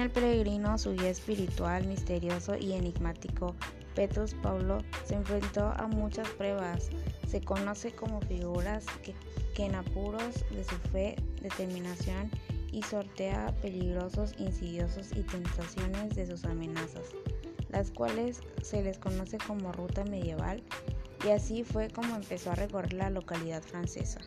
El peregrino, su guía espiritual, misterioso y enigmático, Petrus Paulo, se enfrentó a muchas pruebas. Se conoce como figuras que, que en apuros de su fe, determinación y sortea peligrosos, insidiosos y tentaciones de sus amenazas, las cuales se les conoce como ruta medieval, y así fue como empezó a recorrer la localidad francesa.